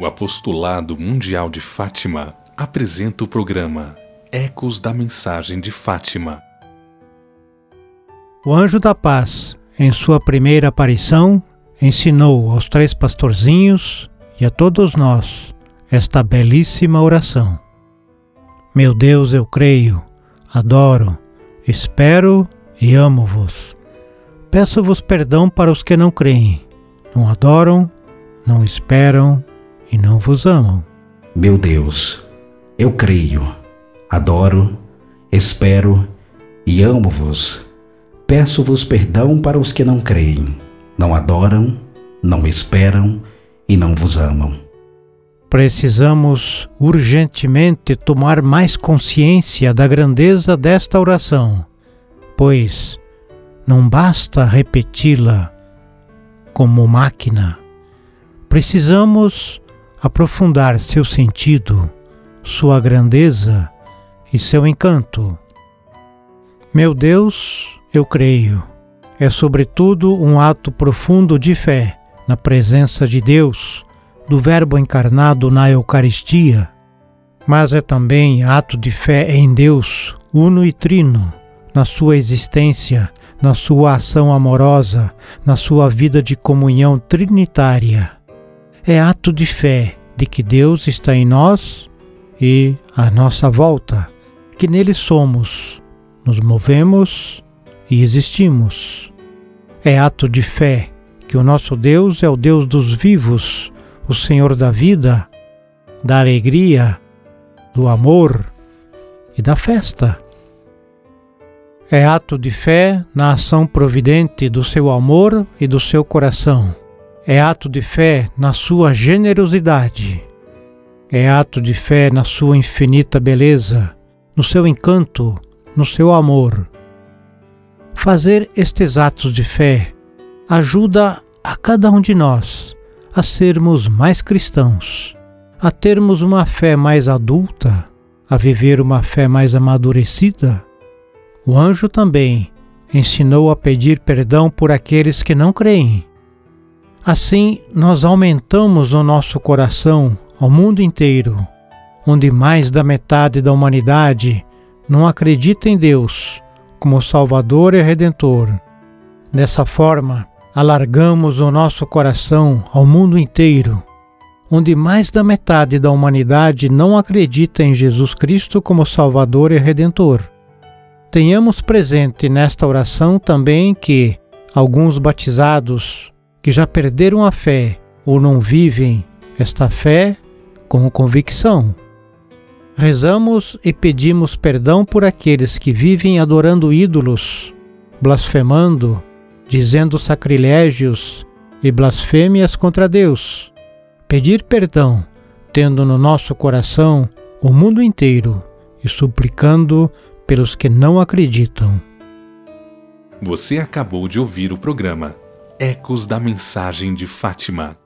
O Apostolado Mundial de Fátima apresenta o programa Ecos da Mensagem de Fátima. O anjo da paz, em sua primeira aparição, ensinou aos três pastorzinhos e a todos nós esta belíssima oração. Meu Deus, eu creio, adoro, espero e amo-vos. Peço-vos perdão para os que não creem, não adoram, não esperam e não vos amam. Meu Deus, eu creio, adoro, espero e amo-vos. Peço-vos perdão para os que não creem, não adoram, não esperam e não vos amam. Precisamos urgentemente tomar mais consciência da grandeza desta oração, pois não basta repeti-la como máquina. Precisamos aprofundar seu sentido, sua grandeza e seu encanto. Meu Deus, eu creio, é sobretudo um ato profundo de fé na presença de Deus, do Verbo encarnado na Eucaristia, mas é também ato de fé em Deus, uno e trino, na sua existência, na sua ação amorosa, na sua vida de comunhão trinitária. É ato de fé de que Deus está em nós e à nossa volta, que nele somos, nos movemos e existimos. É ato de fé que o nosso Deus é o Deus dos vivos, o Senhor da vida, da alegria, do amor e da festa. É ato de fé na ação providente do seu amor e do seu coração. É ato de fé na sua generosidade. É ato de fé na sua infinita beleza, no seu encanto, no seu amor. Fazer estes atos de fé ajuda a cada um de nós a sermos mais cristãos, a termos uma fé mais adulta, a viver uma fé mais amadurecida o anjo também ensinou a pedir perdão por aqueles que não creem. Assim, nós aumentamos o nosso coração ao mundo inteiro, onde mais da metade da humanidade não acredita em Deus como Salvador e Redentor. Dessa forma, alargamos o nosso coração ao mundo inteiro, onde mais da metade da humanidade não acredita em Jesus Cristo como Salvador e Redentor. Tenhamos presente nesta oração também que alguns batizados que já perderam a fé ou não vivem esta fé com convicção. Rezamos e pedimos perdão por aqueles que vivem adorando ídolos, blasfemando, dizendo sacrilégios e blasfêmias contra Deus. Pedir perdão, tendo no nosso coração o mundo inteiro e suplicando pelos que não acreditam. Você acabou de ouvir o programa Ecos da Mensagem de Fátima